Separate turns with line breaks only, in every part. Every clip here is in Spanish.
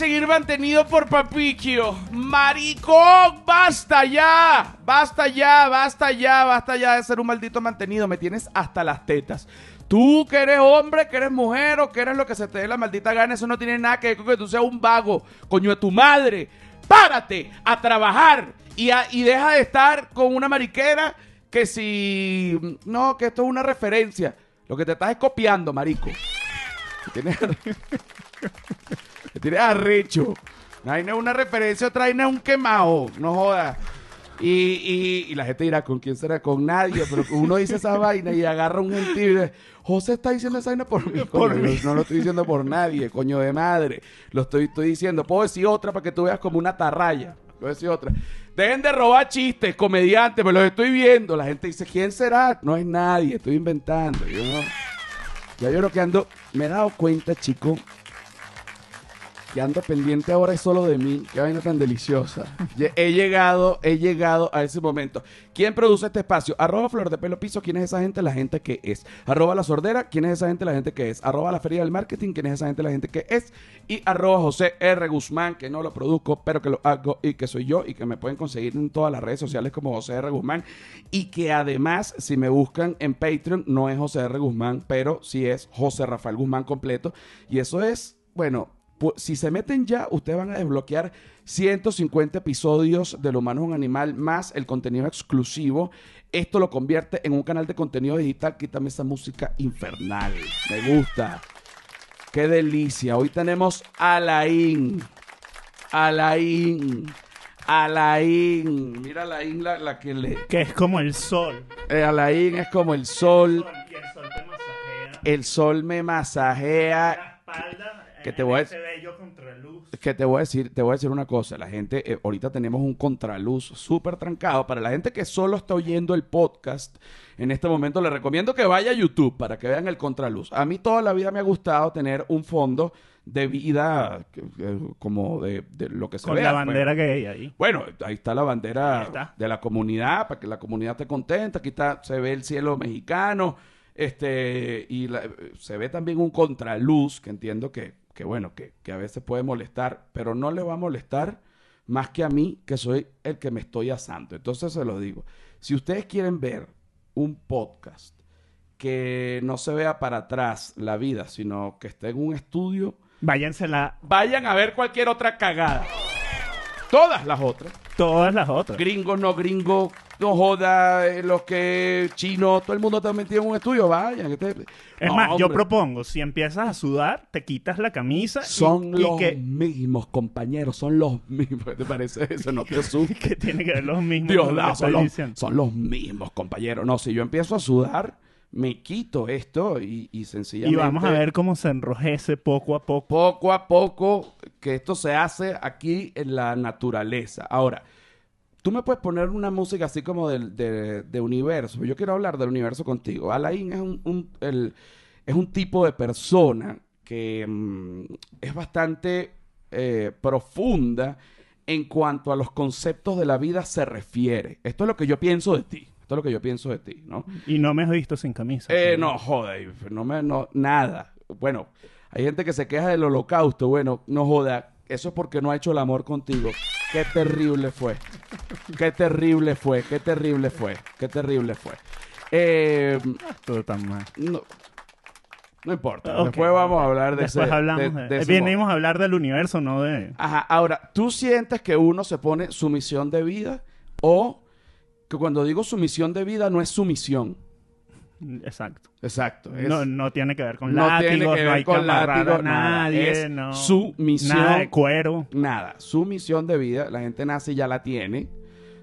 seguir mantenido por Papiquio? Maricón, basta ya. Basta ya, basta ya, basta ya de ser un maldito mantenido. Me tienes hasta las tetas. Tú que eres hombre, que eres mujer o que eres lo que se te dé la maldita gana, eso no tiene nada que ver con que tú seas un vago, coño de tu madre. Párate a trabajar y, y deja de estar con una mariquera que si... No, que esto es una referencia. Lo que te estás es copiando, marico. Tienes, tienes arrecho. Una vaina es una referencia, otra vaina es un quemado. No jodas. Y, y- y la gente dirá, ¿con quién será? Con nadie. Pero uno dice esa vaina y agarra un gentío y dice, José está diciendo esa vaina por mí. No, no lo estoy diciendo por nadie, coño de madre. Lo estoy, estoy diciendo. Puedo decir otra para que tú veas como una tarraya. Puedo decir otra. Dejen de robar chistes, comediantes, me los estoy viendo. La gente dice, ¿quién será? No es nadie, estoy inventando. Yo no- ya yo lo que ando, me he dado cuenta, chico, que ando pendiente ahora es solo de mí. Qué vaina tan deliciosa. He llegado, he llegado a ese momento. ¿Quién produce este espacio? Arroba Flor de Pelo Piso. ¿Quién es esa gente? La gente que es. Arroba La Sordera. ¿Quién es esa gente? La gente que es. Arroba La Feria del Marketing. ¿Quién es esa gente? La gente que es. Y arroba José R. Guzmán, que no lo produzco, pero que lo hago y que soy yo y que me pueden conseguir en todas las redes sociales como José R. Guzmán. Y que además, si me buscan en Patreon, no es José R. Guzmán, pero sí es José Rafael Guzmán completo. Y eso es, bueno, si se meten ya, ustedes van a desbloquear 150 episodios de Lo Humano es un Animal más el contenido exclusivo. Esto lo convierte en un canal de contenido digital. Quítame esa música infernal. Me gusta. Qué delicia. Hoy tenemos Alain. Alain. Alain. Mira Alain la, la que le...
Que es como el sol.
Eh, Alain es como el sol.
Y el sol te masajea.
El sol me masajea.
La espalda.
Que te voy a- que te voy a decir, te voy a decir una cosa, la gente, eh, ahorita tenemos un contraluz súper trancado. Para la gente que solo está oyendo el podcast, en este momento le recomiendo que vaya a YouTube para que vean el contraluz. A mí toda la vida me ha gustado tener un fondo de vida que- que- como de, de lo que se
Con
vea,
la
pues.
bandera que hay ahí.
Bueno, ahí está la bandera
está.
de la comunidad, para que la comunidad esté contenta. Aquí está, se ve el cielo mexicano. Este, y la- se ve también un contraluz, que entiendo que, que bueno, que, que a veces puede molestar, pero no le va a molestar más que a mí, que soy el que me estoy asando. Entonces se lo digo. Si ustedes quieren ver un podcast que no se vea para atrás la vida, sino que esté en un estudio,
Váyansela
vayan a ver cualquier otra cagada. Todas las otras.
todas las otras.
Gringos, no gringos, no joda, eh, los que chinos, todo el mundo está metido en un estudio, vayan. este-
Es
No,
más, yo propongo, si empiezas a sudar, te quitas la camisa
Son
y,
los
que,
mismos, compañeros, son los mismos. ¿Qué te parece eso? No te asustes.
que tiene que ver los mismos
Dios,
que
son, los, son los mismos, compañeros. No, si yo empiezo a sudar, me quito esto y, y
Y
sencillamente...
vamos a ver cómo se enrojece poco a poco.
poco a poco que esto se hace aquí en la naturaleza. Ahora, tú me puedes poner una música así como del- de, de universo. Yo quiero hablar del universo contigo. Alain es un, un- el- es un tipo de persona que mm, es bastante eh, profunda en cuanto a los conceptos de la vida se refiere. Esto es lo que yo pienso de ti. Esto es lo que yo pienso de ti, ¿no?
Y no me has visto sin camisa.
Eh, no, joder, no me, no, nada. Bueno, hay gente que se queja del holocausto. Bueno, no joda. Eso es porque no ha hecho el amor contigo. Qué terrible fue. Qué terrible fue. Qué terrible fue. Qué terrible fue. Eh,
Todo tan mal.
no, no importa. Después vamos a hablar de
Después
ese.
hablamos
de-
de, Venimos a hablar del universo, no de...
Ajá, ahora, ¿tú sientes que uno se pone su misión de vida o que cuando digo su misión de vida no es su misión?
Exacto.
Exacto. es-
No, no tiene que ver con
no
látigos,
tiene que ver
no hay
con
que
látigo,
a
nada.
nadie,
Es
no.
su misión.
Nada de cuero.
Nada, su misión de vida, la gente nace y ya la tiene,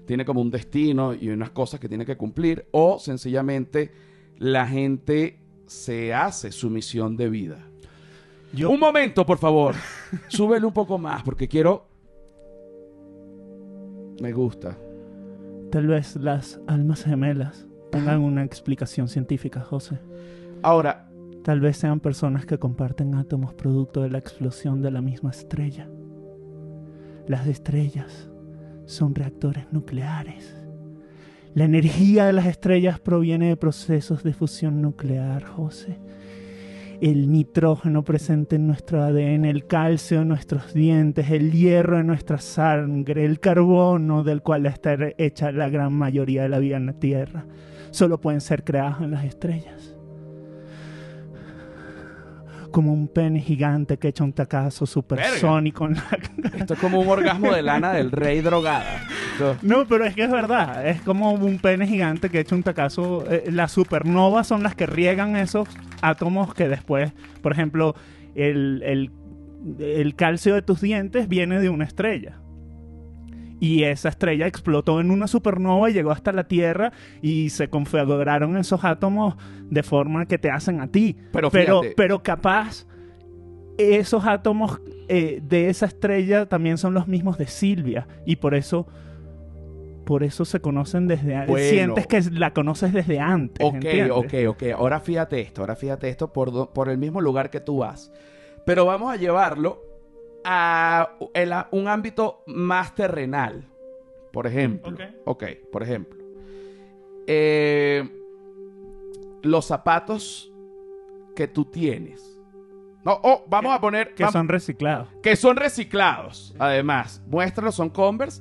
tiene como un destino y unas cosas que tiene que cumplir, o sencillamente la gente se hace su misión de vida.
Yo,
Un momento, por favor, súbele un poco más porque quiero... Me gusta.
Tal vez las almas gemelas tengan una explicación científica, José.
Ahora,
Tal vez sean personas que comparten átomos producto de la explosión de la misma estrella. Las estrellas son reactores nucleares. La energía de las estrellas proviene de procesos de fusión nuclear, José. El nitrógeno presente en nuestro ADN, el calcio en nuestros dientes, el hierro en nuestra sangre, el carbono del cual está hecha la gran mayoría de la vida en la Tierra, solo pueden ser creados en las estrellas como un pene gigante que echa un tacazo supersónico en la...
Esto es como un orgasmo de lana del rey drogada.
No, pero es que es verdad. Es como un pene gigante que echa un tacazo. Eh, las supernovas son las que riegan esos átomos que después, por ejemplo, el, el, el calcio de tus dientes viene de una estrella y esa estrella explotó en una supernova y llegó hasta la Tierra y se configuraron esos átomos de forma que te hacen a ti. Pero, pero, pero capaz esos átomos eh, de esa estrella también son los mismos de Silvia y por eso por eso se conocen desde antes. Sientes que la conoces desde antes.
Ok, ok, ok. Ahora fíjate esto, ahora fíjate esto por, por el mismo lugar que tú vas. Pero vamos a llevarlo a, un ámbito más terrenal. Por ejemplo. Ok, por ejemplo. Eh, los zapatos que tú tienes. No, oh, vamos a poner.
Que son reciclados.
Que son reciclados. Además, muéstralos, son Converse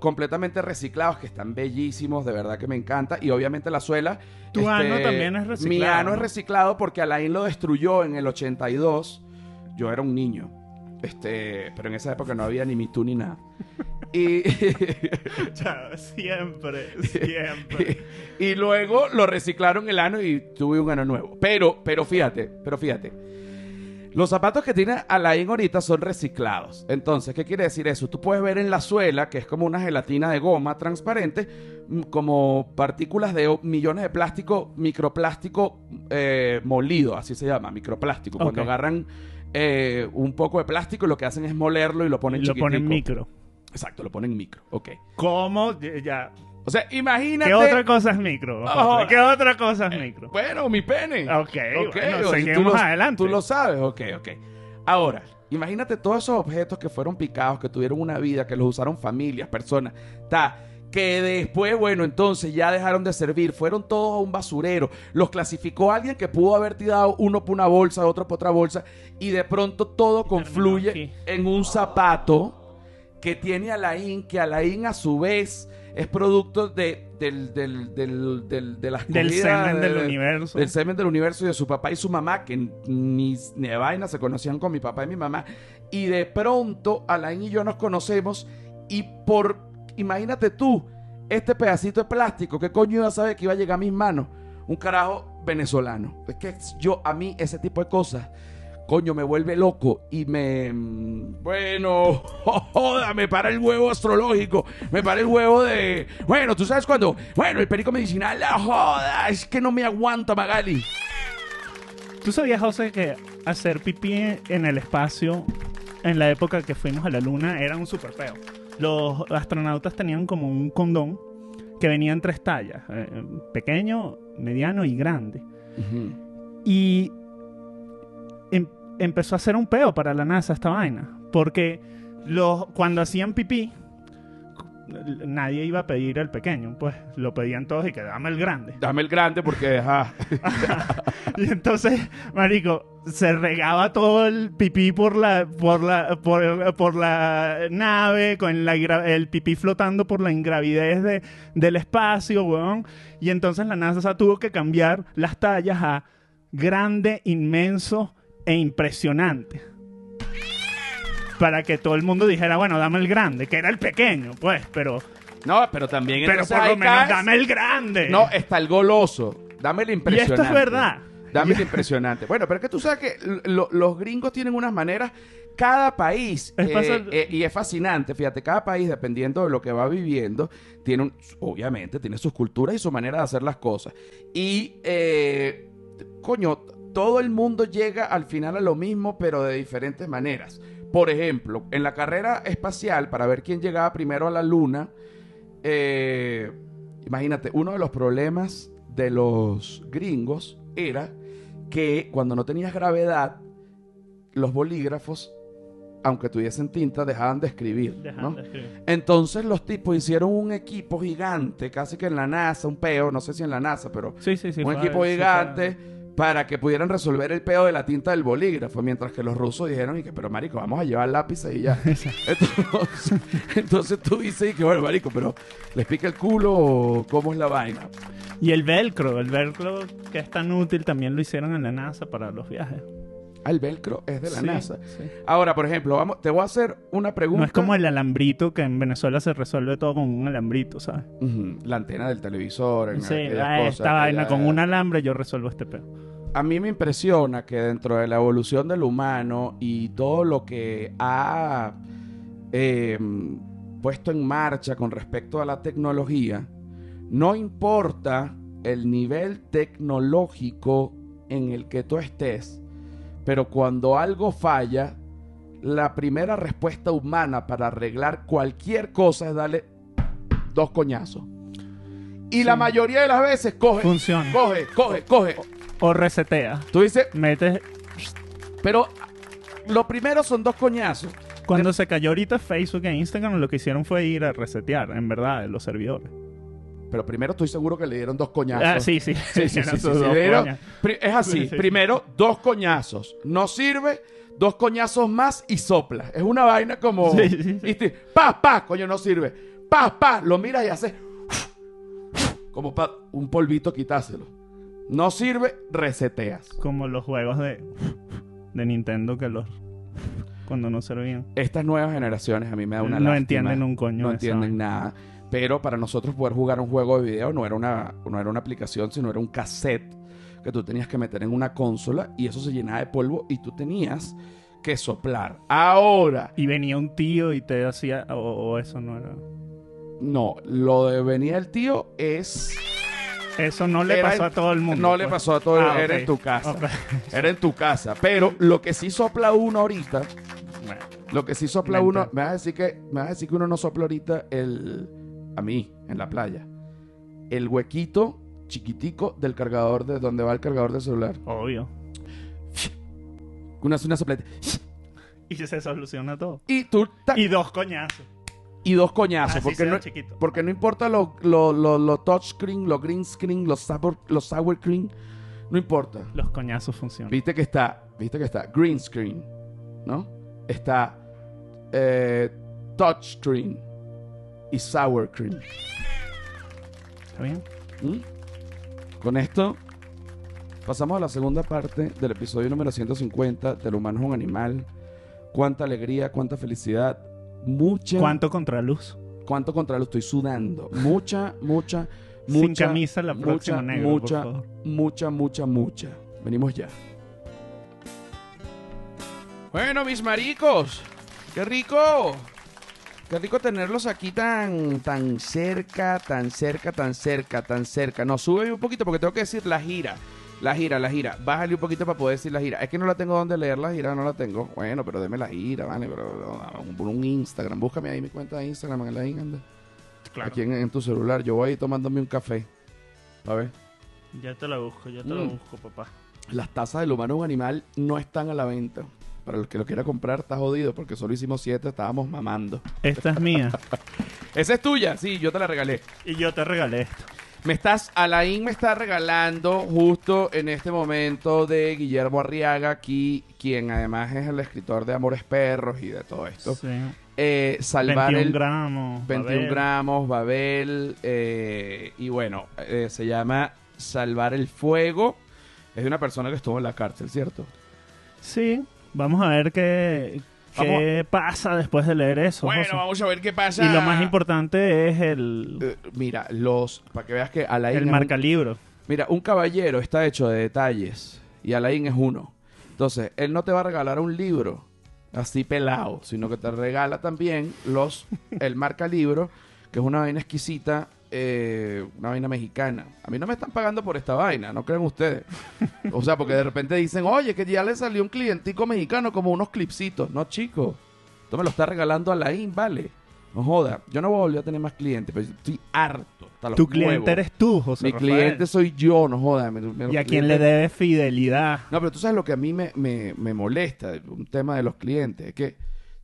completamente reciclados, que están bellísimos, de verdad que me encanta. Y obviamente la suela.
Tu ano este, también es reciclado.
Mi ano es reciclado porque Alain lo destruyó en el 82. Yo era un niño. Este, pero en esa época no había ni Me ni nada. Y
siempre, siempre.
Y, luego lo reciclaron el ano y tuve un ano nuevo. Pero, pero fíjate, pero fíjate. Los zapatos que tiene Alain ahorita son reciclados. Entonces, ¿qué quiere decir eso? Tú puedes ver en la suela, que es como una gelatina de goma transparente, como partículas de millones de plástico, microplástico eh, molido, así se llama, microplástico. Cuando agarran eh, un poco de plástico y lo que hacen es molerlo y lo ponen
Lo ponen micro.
Exacto, lo ponen micro. Ok.
¿Cómo? Ya.
O sea, imagínate.
¿Qué otra cosa es micro? ¿Qué otra cosa es micro?
Bueno, mi pene.
Ok, okay. seguimos adelante.
Tú lo sabes, ok, ok. Ahora, imagínate todos esos objetos que fueron picados, que tuvieron una vida, que los usaron familias, personas. Ta, que después, bueno, entonces ya dejaron de servir, fueron todos a un basurero, los clasificó alguien que pudo haber tirado uno por una bolsa, otro por otra bolsa, y de pronto todo confluye en un zapato que tiene Alain, que Alain a su vez es producto de, del, del, del, del, de las
del semen del universo.
Del semen del universo y de su papá y su mamá, que ni, ni de vaina se conocían con mi papá y mi mamá. Y de pronto Alain y yo nos conocemos y por imagínate tú, este pedacito de plástico, ¿qué coño iba a saber que iba a llegar a mis manos? Un carajo venezolano. Es que yo, a mí, ese tipo de cosas, coño, me vuelve loco y me. Mm, bueno, joda, me para el huevo astrológico, me para el huevo de. Bueno, tú sabes cuándo. Bueno, el perico medicinal, la joda, es que no me aguanta, Magali.
¿Tú sabías, José, que hacer pipí en el espacio en la época que fuimos a la luna era un super peo? los astronautas tenían como un condón que venía en tres tallas, eh, pequeño, mediano y grande. Y empezó a hacer un peo para la NASA esta vaina, porque los, cuando hacían pipí, nadie iba a pedir el pequeño, pues lo pedían todos y que dame el grande.
Dame el grande porque,
y entonces, marico, se regaba todo el pipí por la por la por, la nave con la, el pipí flotando por la ingravidez de, del espacio, weón. Y entonces la NASA tuvo que cambiar las tallas a grande, inmenso e impresionante para que todo el mundo dijera, bueno, dame el grande, que era el pequeño, pues, pero...
No, pero también...
Pero por lo menos dame el grande.
No, está el goloso. Dame el impresionante.
Y esto es verdad.
Dame el impresionante. Bueno, pero es que tú sabes que los gringos tienen unas maneras... Cada país, eh, eh, y es fascinante, fíjate, cada país, dependiendo de lo que va viviendo, tiene un, obviamente, tiene sus culturas y su manera de hacer las cosas. Y, eh, coño, todo el mundo llega al final a lo mismo, pero de diferentes maneras. Por ejemplo, en la carrera espacial, para ver quién llegaba primero a la Luna, eh, imagínate, uno de los problemas de los gringos era que cuando no tenías gravedad, los bolígrafos, aunque tuviesen tinta, dejaban de escribir. Entonces los tipos hicieron un equipo gigante, casi que en la NASA, un peo, no sé si en la NASA, pero
sí, sí,
un equipo gigante para que pudieran resolver el pedo de la tinta del bolígrafo, mientras que los rusos dijeron y que, pero marico, vamos a llevar lápices y ya. entonces, entonces tú dices y que, bueno, marico, pero ¿les pica el culo o cómo es la vaina?
Y el velcro, el velcro que es tan útil también lo hicieron en la NASA para los viajes.
El velcro es de la
Sí,
NASA.
sí.
Ahora, por ejemplo, vamos, te voy a hacer una pregunta.
No es como el alambrito que en Venezuela se resuelve todo con un alambrito, ¿sabes?
La antena del televisor, en
Sí, ah,
cosas,
esta vaina con un alambre yo resuelvo este pedo.
A mí me impresiona que dentro de la evolución del humano y todo lo que ha eh, puesto en marcha con respecto a la tecnología, no importa el nivel tecnológico en el que tú estés, pero cuando algo falla, la primera respuesta humana para arreglar cualquier cosa es darle dos coñazos. Y la mayoría de las veces coge,
Funciona.
coge, coge, coge.
O resetea.
Tú dices,
Metes.
pero lo primero son dos coñazos.
Cuando se cayó ahorita Facebook e Instagram, lo que hicieron fue ir a resetear, en verdad, los servidores.
Pero primero estoy seguro que le dieron dos coñazos.
Ah, sí, sí.
Sí, sí, sí, dieron- es así.
Sí, sí.
Primero, dos coñazos. No sirve, dos coñazos más y sopla. Es una vaina como...
Sí, sí, sí.
¿viste? Pa, pa, coño, no sirve. Pa, pa, lo miras y hace... Como para un polvito quitárselo. No sirve, reseteas.
Como los juegos de, de Nintendo que los. Cuando no servían.
Estas nuevas generaciones a mí me da una
No
lástima.
entienden un coño
No entienden nada. Pero para nosotros poder jugar un juego de video no era una, no era una aplicación, sino era un cassette que tú tenías que meter en una consola y eso se llenaba de polvo y tú tenías que soplar. Ahora,
Y venía un tío y te hacía. O, o eso no era.
no, lo de venir el tío es...
Eso no le
Era
pasó
en-
a todo el mundo.
No le
pues.
pasó a todo,
Ah,
era
ok.
en tu casa. Era en tu casa. Pero lo que sí sopla uno ahorita, lo que sí sopla uno, me vas a decir que, me vas a decir que uno no sopla ahorita el, a mí, en la playa, el huequito chiquitico del cargador de donde va el cargador del celular.
obvio.
Una sopleta.
Y se soluciona todo.
Y tú,
Y dos coñazos.
y dos coñazos.
Así
porque no,
chiquito.
porque no importa lo, lo, lo, lo touchscreen, lo green screen, los sour, los sour cream, no importa.
Los coñazos funcionan.
Viste que está, viste que está green screen, ¿no? Está eh, touchscreen y sour cream.
¿Está bien?
¿Mm? Con esto pasamos a la segunda parte del episodio número 150 del humano es un animal. Cuánta alegría, cuánta felicidad, mucha
¿Cuánto contraluz?
cuánto contra lo estoy sudando. Mucha, mucha,
Sin
mucha,
camisa la próxima
mucha,
negro,
mucha,
por favor.
mucha, mucha, mucha. Venimos ya. Bueno, mis maricos, qué rico. Qué rico tenerlos aquí tan, tan cerca, tan cerca, tan cerca, tan cerca. No, sube un poquito porque tengo que decir la gira. La gira, la gira. Bájale un poquito para poder decir la gira. Es que no la tengo donde leer la gira, no la tengo. Bueno, pero deme la gira, vale. Pero por un Instagram. Búscame ahí mi cuenta de Instagram en la anda.
Claro.
Aquí en, en tu celular. Yo voy tomándome un café. A ver.
Ya te la busco, ya te
Mm.
la busco, papá.
Las tazas del humano un animal no están a la venta. Para el que lo quiera comprar, está jodido porque solo hicimos siete, estábamos mamando.
Esta es mía.
Esa es tuya, sí, yo te la regalé.
y yo te regalé esto.
Me estás, Alain me está regalando justo en este momento de Guillermo Arriaga, aquí, quien además es el escritor de Amores Perros y de todo esto.
Sí.
Eh, salvar
21
el
gramos.
21
Babel.
gramos, Babel, eh, y bueno, eh, se llama Salvar el Fuego. Es de una persona que estuvo en la cárcel, ¿cierto?
Sí. Vamos a ver qué, qué pasa después de leer eso. José.
vamos a ver qué pasa.
Y lo más importante es el,
Eh, mira, los, para que veas que Alain
el
es un-
marcalibro.
Mira, un caballero está hecho de detalles y Alain es uno. Entonces, él no te va a regalar un libro así pelado, sino que te regala también los el marca libro, que es una vaina exquisita, eh, una vaina mexicana. A mí no me están pagando por esta vaina, no creen ustedes. O sea, porque de repente dicen, oye, que ya le salió un clientico mexicano como unos clipsitos. No, chico. Esto me lo está regalando Alain, vale. No joda. Yo no voy a volver a tener más clientes, pero estoy harto. hasta los
Tu cliente
huevos.
eres tú, José
Mi
Rafael.
cliente soy yo, no joda. me- me-
Y a quien le debes fidelidad.
No, pero tú sabes lo que a mí me, me, me molesta, un tema de los clientes, es que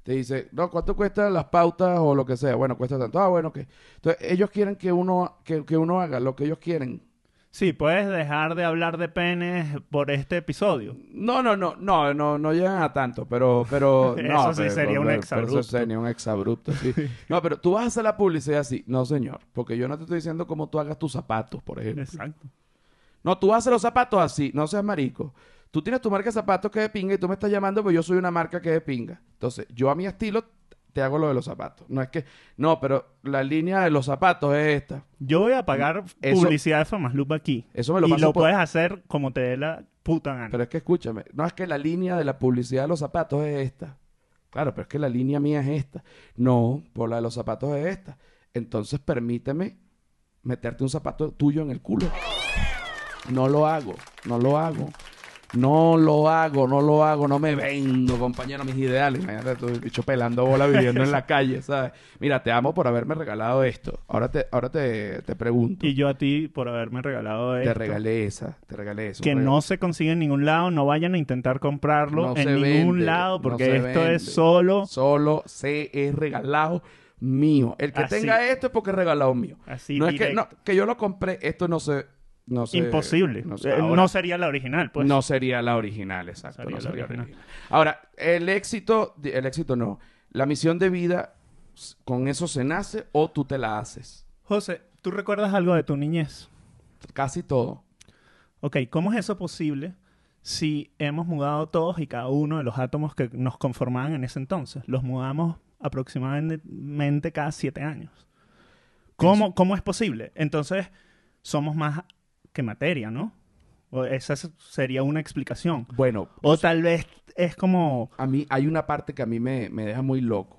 te dice, no, ¿cuánto cuestan las pautas o lo que sea? Bueno, cuesta tanto. Ah, bueno, que Entonces, ellos quieren que uno, que, que uno haga lo que ellos quieren.
Sí, puedes dejar de hablar de penes por este episodio.
No, no, no, no, no, no llegan a tanto, pero, pero, no.
Eso sí
pero-
sería un
pero-
exabrupto.
pero Eso sería un exabrupto, sí. No, pero tú vas a hacer la publicidad así. No, señor, porque yo no te estoy diciendo cómo tú hagas tus zapatos, por ejemplo.
Exacto.
No, tú haces los zapatos así, no seas marico. Tú tienes tu marca de zapatos que es de pinga y tú me estás llamando porque yo soy una marca que es de pinga. Entonces, yo a mi estilo te hago lo de los zapatos. No es que, no, pero la línea de los zapatos es esta.
Yo voy a pagar
Eso-
publicidad de Famasloop aquí.
Eso me lo
y
paso
lo
por-
puedes hacer como te dé la puta gana.
Pero es que escúchame, no es que la línea de la publicidad de los zapatos es esta. Claro, pero es que la línea mía es esta. No, por la de los zapatos es esta. Entonces permíteme meterte un zapato tuyo en el culo. No lo hago, no lo hago. No lo hago, no lo hago, no me vendo, compañero, mis ideales. Imagínate tú, bicho pelando bola viviendo en la calle, ¿sabes? Mira, te amo por haberme regalado esto. Ahora te, ahora te, te pregunto.
Y yo a ti por haberme regalado
Te
esto.
regalé esa, te regalé eso.
que no se consigue en ningún lado, no vayan a intentar comprarlo
No
en ningún
vende,
lado porque esto
vende.
es solo
Solo se es regalado mío. El que
Así.
tenga esto es porque es regalado mío.
así
no es que, no, que yo lo compré, esto no se... No
imposible.
No,
Eh,
ahora,
no sería la original, pues.
no sería la original, exacto.
Sería
no
la
sería
original.
original. Ahora, el éxito... El éxito no. La misión de vida, ¿con eso se nace o tú te la haces?
José, ¿tú recuerdas algo de tu niñez?
Casi todo.
Ok, ¿cómo es eso posible si hemos mudado todos y cada uno de los átomos que nos conformaban en ese entonces? Los mudamos aproximadamente cada siete años. ¿Cómo, cómo es posible? Entonces, somos más que materia, ¿no? O esa es- sería una explicación.
Bueno,
O tal vez es como...
a mí hay una parte que a mí me, me deja muy loco.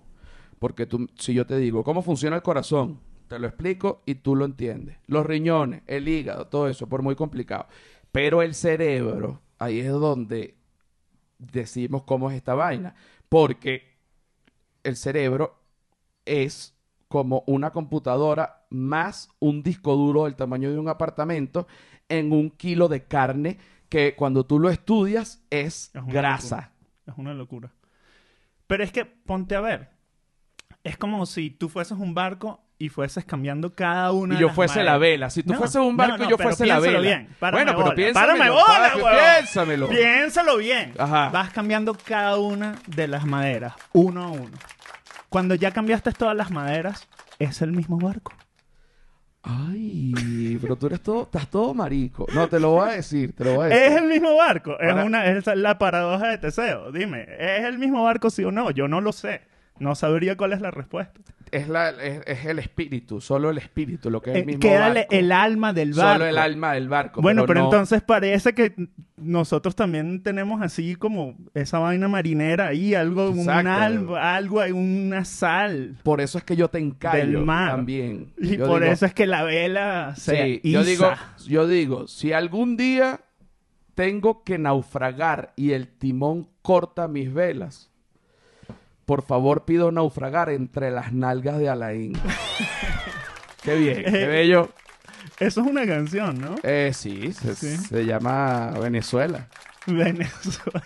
Porque tú, si yo te digo, ¿cómo funciona el corazón? Te lo explico y tú lo entiendes. Los riñones, el hígado, todo eso, por muy complicado. Pero el cerebro, ahí es donde decimos cómo es esta vaina. Porque el cerebro es como una computadora más un disco duro del tamaño de un apartamento en un kilo de carne que cuando tú lo estudias es, grasa.
Es una locura. Pero es que, ponte a ver. Es como si tú fueses un barco y fueses cambiando cada una
Y
de
yo
las
fuese la vela. Si tú
No,
fueses un barco
no, no,
y yo fuese la vela.
bien.
Bueno, pero
bola.
piénsamelo.
Bola,
papi, piénsamelo.
Piénsalo bien.
Ajá.
Vas cambiando cada una de las maderas, uno a uno. Cuando ya cambiaste todas las maderas, es el mismo barco.
Ay, pero tú eres todo, estás todo marico. No, te lo voy a decir, te lo voy a decir.
Es el mismo barco. Es una es la paradoja de Teseo. Dime, ¿es el mismo barco sí o no? Yo no lo sé. No sabría cuál es la respuesta.
Es, la, es, es el espíritu, solo el espíritu, lo que es el
Eh,
mismo
queda el-
barco.
el alma del barco.
Solo el alma del barco.
Bueno, pero,
no-
entonces parece que nosotros también tenemos así como esa vaina marinera ahí, algo, un
Exacto.
algo, una sal.
Por eso es que yo te encallo
Del mar.
también.
Y
Yo
por
digo,
eso es que la vela se
Sí, yo digo, yo digo, si algún día tengo que naufragar y el timón corta mis velas, por favor pido naufragar entre las nalgas de Alain. qué bien, qué bello.
Eso es una canción, ¿no?
Eh, sí, se,
Sí.
se llama Venezuela.
Venezuela.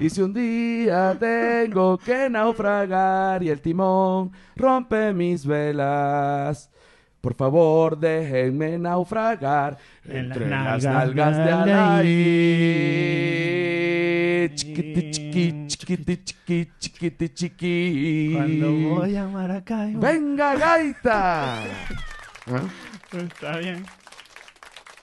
Y si un día tengo que naufragar y el timón rompe mis velas, por favor déjenme naufragar
En
entre las
nalgas
nalgas de Alain. Chiquiti, chiqui, chiquiti, chiqui, chiquiti, chiqui.
Cuando voy a Maracaibo.
¡Venga, gaita! ¿Ah?
Está bien.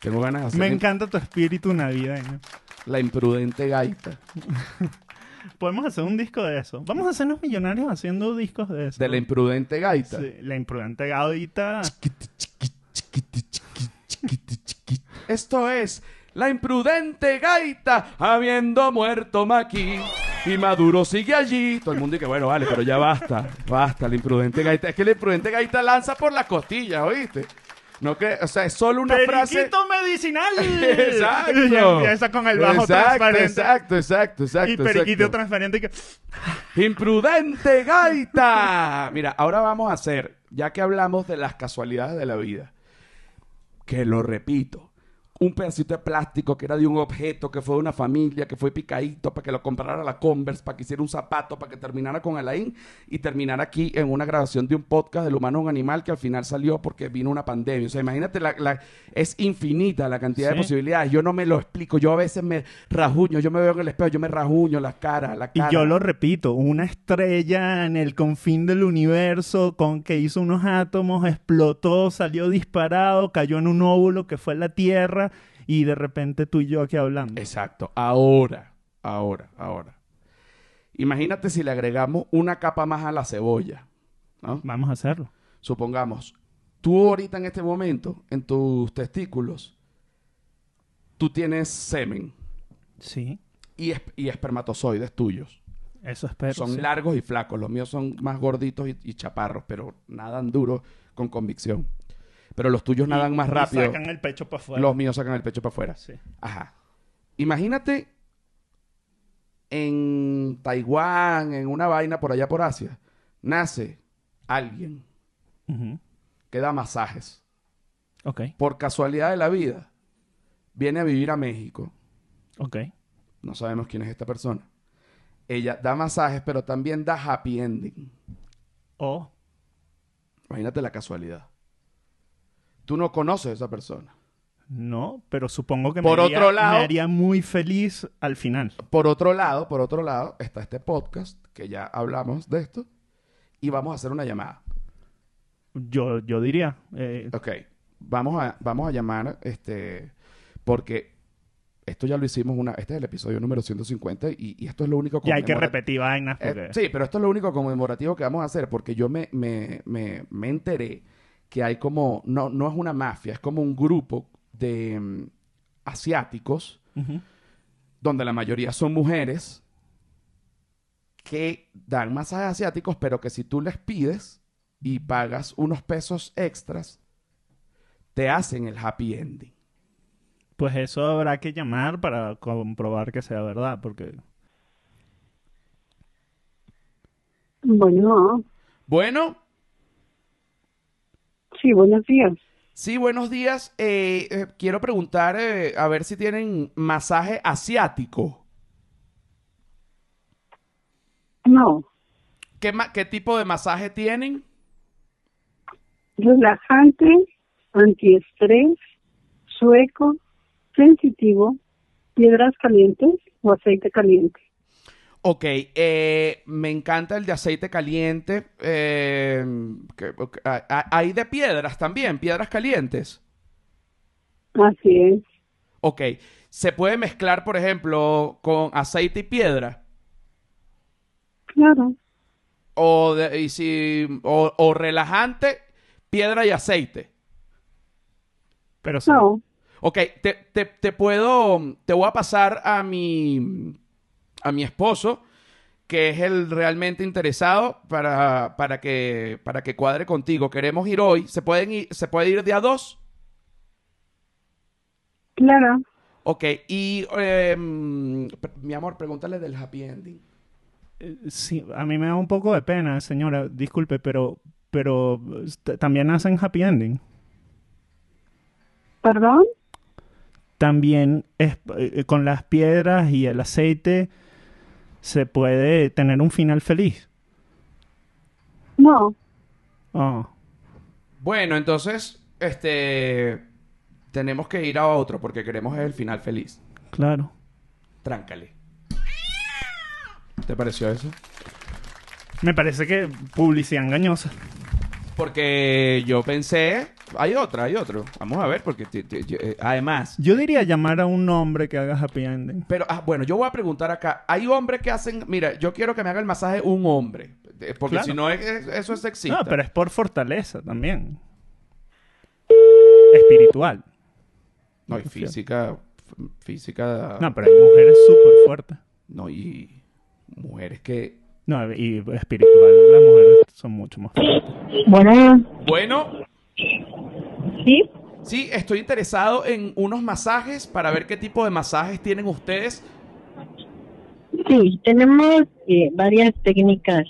Tengo ganas de hacer
Me encanta tu espíritu navideño.
la imprudente gaita.
Podemos hacer un disco de eso. Vamos a hacernos millonarios haciendo discos de eso.
De la imprudente gaita.
Sí, la imprudente gaudita.
Chiquiti, chiqui, chiquiti, chiqui, chiquiti, chiqui. Esto es la imprudente gaita, habiendo muerto Maki. Y Maduro sigue allí. Todo el mundo dice, bueno, vale, pero ya basta. Basta, la imprudente gaita. Es que la imprudente gaita lanza por la costilla, ¿oíste? No que, o sea, es solo una frase.
¡Periquito medicinal!
Exacto.
Y empieza con el bajo
exacto,
transparente.
Exacto, exacto, exacto.
y periquito
exacto.
transparente que...
¡Imprudente gaita! Mira, ahora vamos a hacer, ya que hablamos de las casualidades de la vida, que lo repito, un pedacito de plástico que era de un objeto, que fue de una familia, que fue picadito para que lo comprara la Converse, para que hiciera un zapato, para que terminara con Alain y terminara aquí en una grabación de un podcast del humano un animal que al final salió porque vino una pandemia. O sea, imagínate, la, la- es infinita la cantidad de posibilidades. Yo no me lo explico. Yo a veces me rajuño, yo me veo en el espejo, yo me rajuño la cara, la
Y
cara.
yo lo repito, una estrella en el confín del universo con que hizo unos átomos, explotó, salió disparado, cayó en un óvulo que fue la Tierra y de repente tú y yo aquí hablando.
Exacto. Ahora, ahora, ahora. Imagínate si le agregamos una capa más a la cebolla. ¿no?
Vamos a hacerlo.
Supongamos, tú ahorita en este momento, en tus testículos, tú tienes semen
Sí,
y, es- y espermatozoides tuyos.
eso espero.
son
sí.
largos y flacos. Los míos son más gorditos y, y chaparros, pero nadan duro con convicción. Pero los tuyos nadan más
y
rápido.
sacan el pecho para afuera.
Los míos sacan el pecho para afuera.
Sí.
Ajá. Imagínate en Taiwán, en una vaina por allá por Asia, nace alguien que da masajes.
Ok,
Por casualidad de la vida, viene a vivir a México.
ok.
No sabemos quién es esta persona. Ella da masajes, pero también da happy ending.
O
Imagínate la casualidad. Tú no conoces a esa persona.
no, pero supongo que
Por
me, haría,
otro lado-
me haría muy feliz al final.
Por otro lado, por otro lado, está este podcast, que ya hablamos de esto, y vamos a hacer una llamada.
Yo, yo diría. eh,
Ok, vamos a, vamos a llamar, este, porque esto ya lo hicimos una, este es el episodio número 150 y, y esto es lo único
y hay que repetir vainas
Eh,
porque...
sí, pero esto es lo único conmemorativo que vamos a hacer, porque yo me, me, me, me enteré que hay como, no, no es una mafia, es como un grupo de mm, asiáticos, donde la mayoría son mujeres, que dan masajes asiáticos, pero que si tú les pides y pagas unos pesos extras, te hacen el happy ending.
Pues eso habrá que llamar para comprobar que sea verdad, porque...
Bueno,
Bueno,
sí, buenos días.
sí, buenos días. Eh, eh, quiero preguntar eh, a ver si tienen masaje asiático.
No,
¿Qué, ma- qué tipo de masaje tienen?
relajante, antiestrés, sueco, sensitivo, piedras calientes o aceite caliente.
Ok, eh, me encanta el de aceite caliente. eh, que- ah, ah, hay de piedras también, piedras calientes.
Así es.
Ok, se puede mezclar, por ejemplo, con aceite y piedra.
Claro,
O, de- y si, o, o relajante, piedra y aceite.
Pero sí.
no,
Ok, te, te- te puedo, te voy a pasar a mi, a mi esposo, que es el realmente interesado para, para que, para que cuadre contigo. Queremos ir hoy. ¿Se pueden ir, se puede ir de a dos?
claro.
Ok, y em, mi amor, pregúntale del happy ending.
Eh, Sí, a mí me da un poco de pena, señora, disculpe, pero, pero también hacen happy ending.
¿Perdón?
También es, eh, con las piedras y el aceite se puede tener un final feliz.
No,
Oh,
Bueno, entonces, este, tenemos que ir a otro porque queremos el final feliz.
claro.
Tráncale. ¿Te pareció eso?
Me parece que publicidad engañosa.
Porque yo pensé, hay otra, hay otro. Vamos a ver, porque yo- eh, además,
Yo diría llamar a un hombre que haga happy ending.
pero ah, bueno, yo voy a preguntar acá. Hay hombres que hacen, mira, yo quiero que me haga el masaje un hombre, eh, porque
Claro.
si no es, es- eso es sexista.
No, pero es por fortaleza también. Espiritual.
No, y física, f- física,
No, pero hay mujeres súper fuertes.
no, y mujeres que,
No, y espiritual, las mujeres son mucho más fuertes.
bueno,
bueno,
sí,
sí, estoy interesado en unos masajes para ver qué tipo de masajes tienen ustedes.
Sí, tenemos eh, varias técnicas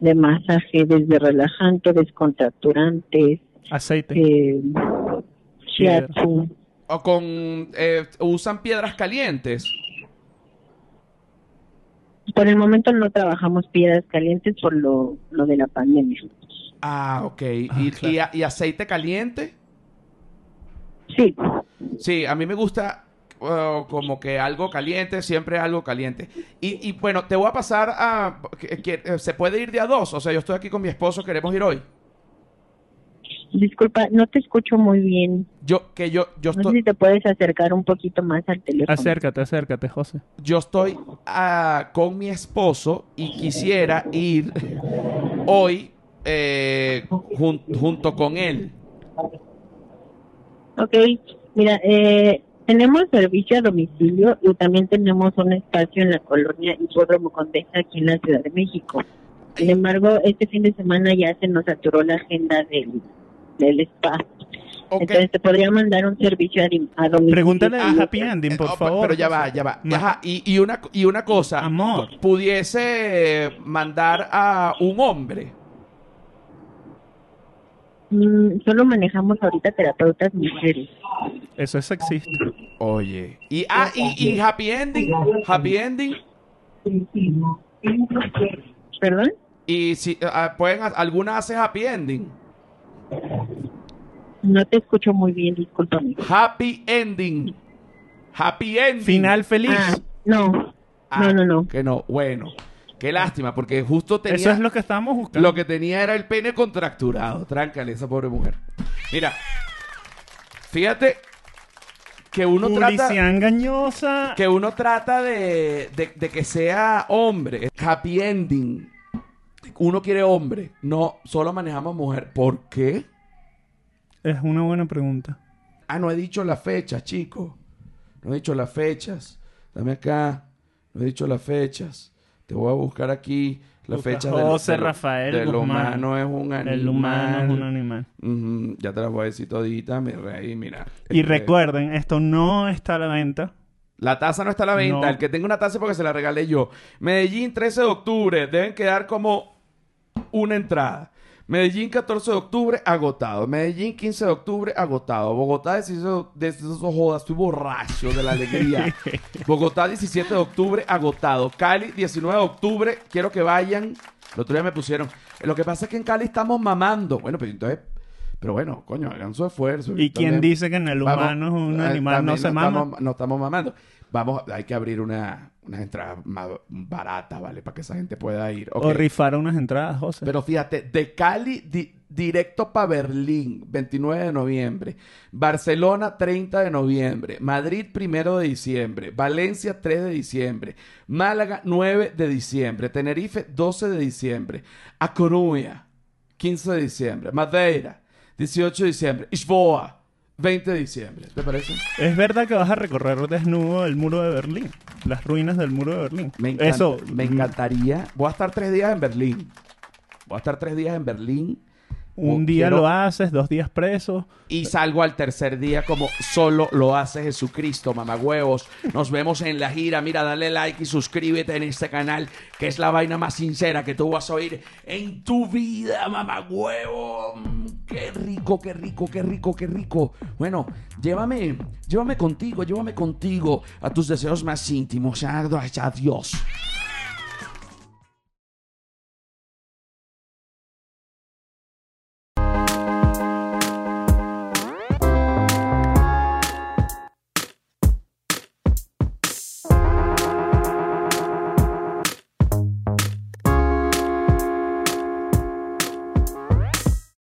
de masaje, desde relajante, descontracturante,
Aceite.
eh, shiatsu,
o con eh, usan piedras calientes.
Por el momento no trabajamos piedras calientes por lo, lo de la pandemia.
Ah, ok.
Ah,
¿Y,
claro.
y a- y aceite caliente?
Sí,
Sí, a mí me gusta uh, como que algo caliente, siempre algo caliente. Y, y, bueno, te voy a pasar a... que- que- eh, ¿Se puede ir de a dos? O sea, yo estoy aquí con mi esposo, queremos ir hoy.
disculpa, no te escucho muy bien.
Yo, que yo, yo
No sé
estoy...
si te puedes acercar un poquito más al teléfono.
Acércate, acércate, José.
yo estoy ah, con mi esposo y quisiera ir hoy eh, jun- junto con él.
Ok, mira, eh, tenemos servicio a domicilio y también tenemos un espacio en la colonia Hipódromo Condesa aquí en la Ciudad de México. Sin embargo, este fin de semana ya se nos saturó la agenda del, del spa.
Ok.
Entonces te podría mandar un servicio a, domicilio.
Pregúntale a
Y-
Happy Ending, por
Eh, oh,
favor.
Pero ya va, ya va. Ajá, y, y una, y una cosa.
Amor.
Pudiese mandar a un hombre.
Mm, solo manejamos ahorita terapeutas mujeres.
Eso es sexista.
Oye. Y, ah, y, y happy ending. Happy ending.
¿Perdón?
Y si ah, pueden, alguna hace happy ending.
No te escucho muy bien, discúlpame.
Happy ending. Happy ending.
Final feliz.
Ah, no,
Ah,
no, no, no.
Que no. Bueno. Qué lástima, porque justo tenía.
Eso es lo que estábamos buscando.
Lo que tenía era el pene contracturado. Tráncale esa pobre mujer. Mira. Fíjate que uno trata.
Publicidad engañosa.
Que uno trata de, de- de que sea hombre. Happy ending. Uno quiere hombre. No, solo manejamos mujer. ¿Por qué?
Es una buena pregunta.
Ah, no he dicho las fechas, chico. No he dicho las fechas. Dame acá. No he dicho las fechas. Te voy a buscar aquí las
Busca
lo-
José
de
Rafael
de lo
Guzmán.
humano es un animal.
El humano es un animal.
Ya te las voy a decir toditas, mi rey. Mira.
Y
Este,
recuerden, esto no está a la venta.
La taza no está a la venta.
No.
El que tenga una taza es porque se la regalé yo. Medellín, 13 de octubre. Deben quedar como una entrada. Medellín, 14 de octubre, agotado. Medellín, 15 de octubre, agotado. Bogotá, 16 de jodas. Estoy borracho de la alegría. Bogotá, 17 de octubre, agotado. Cali, 19 de octubre. Quiero que vayan. El otro día me pusieron. Lo que pasa es que en Cali estamos mamando. Bueno, pero entonces. Pero bueno, coño, hagan su esfuerzo.
¿Y quién dice que en el
Vamos,
humano es un
eh,
animal no se mama?
Estamos, no estamos mamando. Vamos, hay que abrir una, unas entradas más baratas, ¿vale? Para que esa gente pueda ir.
O rifar unas entradas, José.
Pero fíjate, de Cali di- directo para Berlín, 29 de noviembre. Barcelona, 30 de noviembre. Madrid, 1 de diciembre. Valencia, 3 de diciembre. Málaga, 9 de diciembre. Tenerife, 12 de diciembre. A Coruña, 15 de diciembre. Madeira, 18 de diciembre. Lisboa, 20 de diciembre. ¿Te parece?
Es verdad que vas a recorrer desnudo el muro de Berlín. Las ruinas del muro de Berlín.
Me, encanta-
Eso.
me encantaría. Voy a estar tres días en Berlín. Voy a estar tres días en Berlín.
Un día
quiero-
lo haces, dos días preso.
Y salgo al tercer día como solo lo hace Jesucristo, mamagüevos. Nos vemos en la gira. Mira, dale like y suscríbete en este canal, que es la vaina más sincera que tú vas a oír en tu vida, mamagüevo. Qué rico, qué rico, qué rico, qué rico. Bueno, llévame, llévame contigo, llévame contigo a tus deseos más íntimos. Adiós.